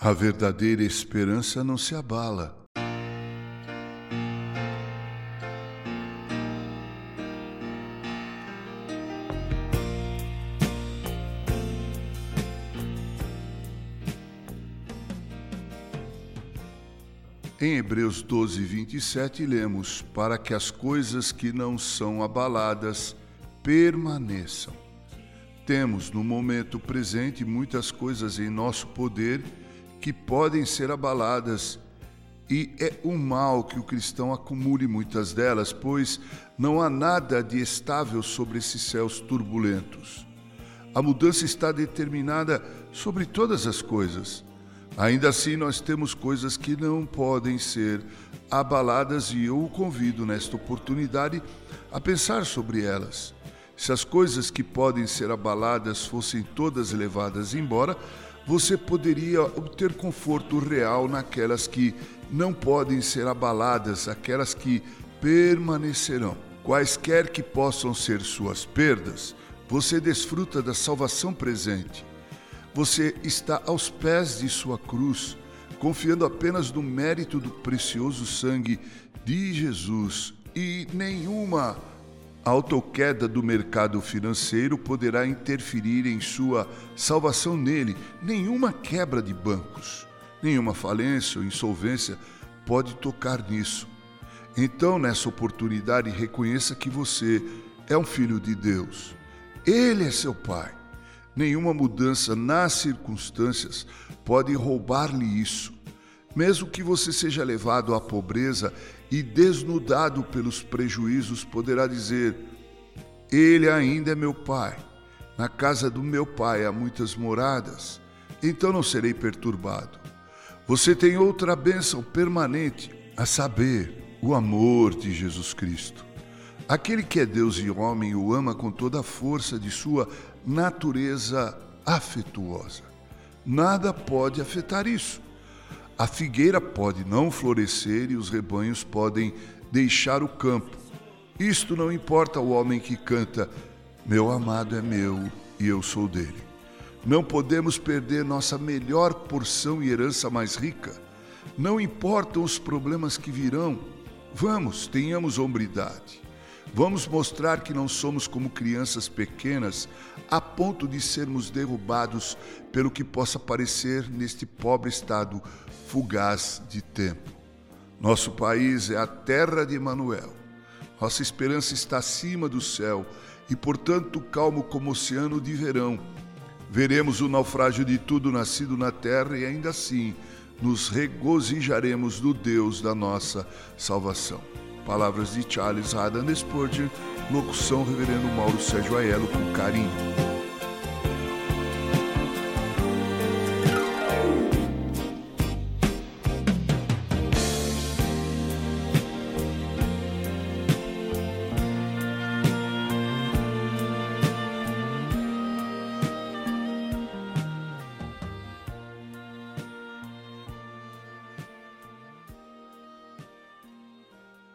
A verdadeira esperança não se abala. Em Hebreus 12, 27, lemos: Para que as coisas que não são abaladas permaneçam. Temos no momento presente muitas coisas em nosso poder que podem ser abaladas, e é um mal que o cristão acumule muitas delas, pois não há nada de estável sobre esses céus turbulentos. A mudança está determinada sobre todas as coisas. Ainda assim, nós temos coisas que não podem ser abaladas e eu o convido nesta oportunidade a pensar sobre elas. Se as coisas que podem ser abaladas fossem todas levadas embora, você poderia obter conforto real naquelas que não podem ser abaladas, aquelas que permanecerão. Quaisquer que possam ser suas perdas, você desfruta da salvação presente. Você está aos pés de sua cruz, confiando apenas no mérito do precioso sangue de Jesus e nenhuma a autoqueda do mercado financeiro poderá interferir em sua salvação nele. Nenhuma quebra de bancos, nenhuma falência ou insolvência pode tocar nisso. Então, nessa oportunidade, reconheça que você é um filho de Deus. Ele é seu pai. Nenhuma mudança nas circunstâncias pode roubar-lhe isso. Mesmo que você seja levado à pobreza e desnudado pelos prejuízos, poderá dizer: Ele ainda é meu pai. Na casa do meu pai há muitas moradas, então não serei perturbado. Você tem outra bênção permanente, a saber, o amor de Jesus Cristo. Aquele que é Deus e homem o ama com toda a força de sua natureza afetuosa. Nada pode afetar isso. A figueira pode não florescer e os rebanhos podem deixar o campo. Isto não importa ao homem que canta: Meu amado é meu e eu sou dele. Não podemos perder nossa melhor porção e herança mais rica. Não importam os problemas que virão. Vamos, tenhamos hombridade. Vamos mostrar que não somos como crianças pequenas a ponto de sermos derrubados pelo que possa parecer neste pobre estado fugaz de tempo. Nosso país é a terra de Emanuel. Nossa esperança está acima do céu e, portanto, calmo como oceano de verão. Veremos o naufrágio de tudo nascido na terra e ainda assim nos regozijaremos do Deus da nossa salvação. Palavras de Charles Haddon Spurgeon, locução Reverendo Mauro Sérgio Aiello com carinho.